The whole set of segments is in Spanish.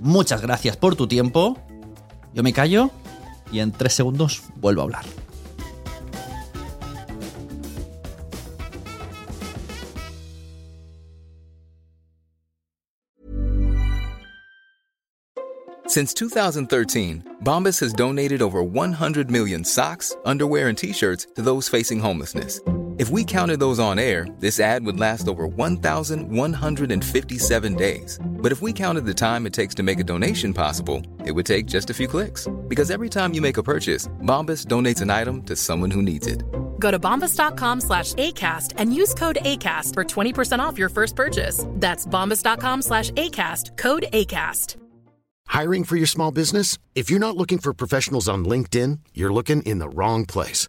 Muchas gracias por tu tiempo. Yo me callo y en tres segundos vuelvo a hablar. Since 2013, Bombas has donated over 100 million socks, underwear, and t shirts to those facing homelessness if we counted those on air, this ad would last over 1,157 days. But if we counted the time it takes to make a donation possible, it would take just a few clicks. Because every time you make a purchase, Bombas donates an item to someone who needs it. Go to bombas.com slash ACAST and use code ACAST for 20% off your first purchase. That's bombas.com slash ACAST, code ACAST. Hiring for your small business? If you're not looking for professionals on LinkedIn, you're looking in the wrong place.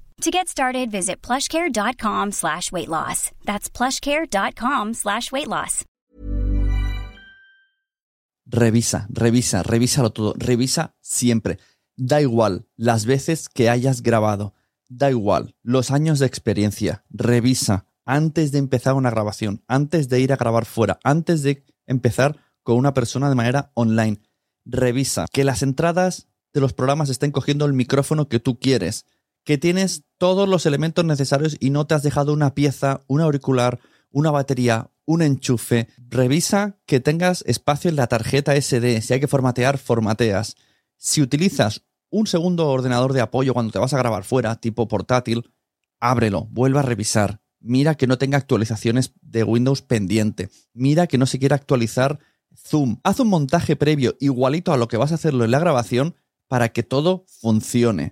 To get started, visit plushcare.com slash weight loss. That's plushcare.com slash weight loss. Revisa, revisa, revísalo todo. Revisa siempre. Da igual las veces que hayas grabado. Da igual los años de experiencia. Revisa antes de empezar una grabación, antes de ir a grabar fuera, antes de empezar con una persona de manera online. Revisa que las entradas de los programas estén cogiendo el micrófono que tú quieres que tienes todos los elementos necesarios y no te has dejado una pieza, un auricular, una batería, un enchufe. Revisa que tengas espacio en la tarjeta SD. Si hay que formatear, formateas. Si utilizas un segundo ordenador de apoyo cuando te vas a grabar fuera, tipo portátil, ábrelo, vuelve a revisar. Mira que no tenga actualizaciones de Windows pendiente. Mira que no se quiera actualizar Zoom. Haz un montaje previo igualito a lo que vas a hacerlo en la grabación para que todo funcione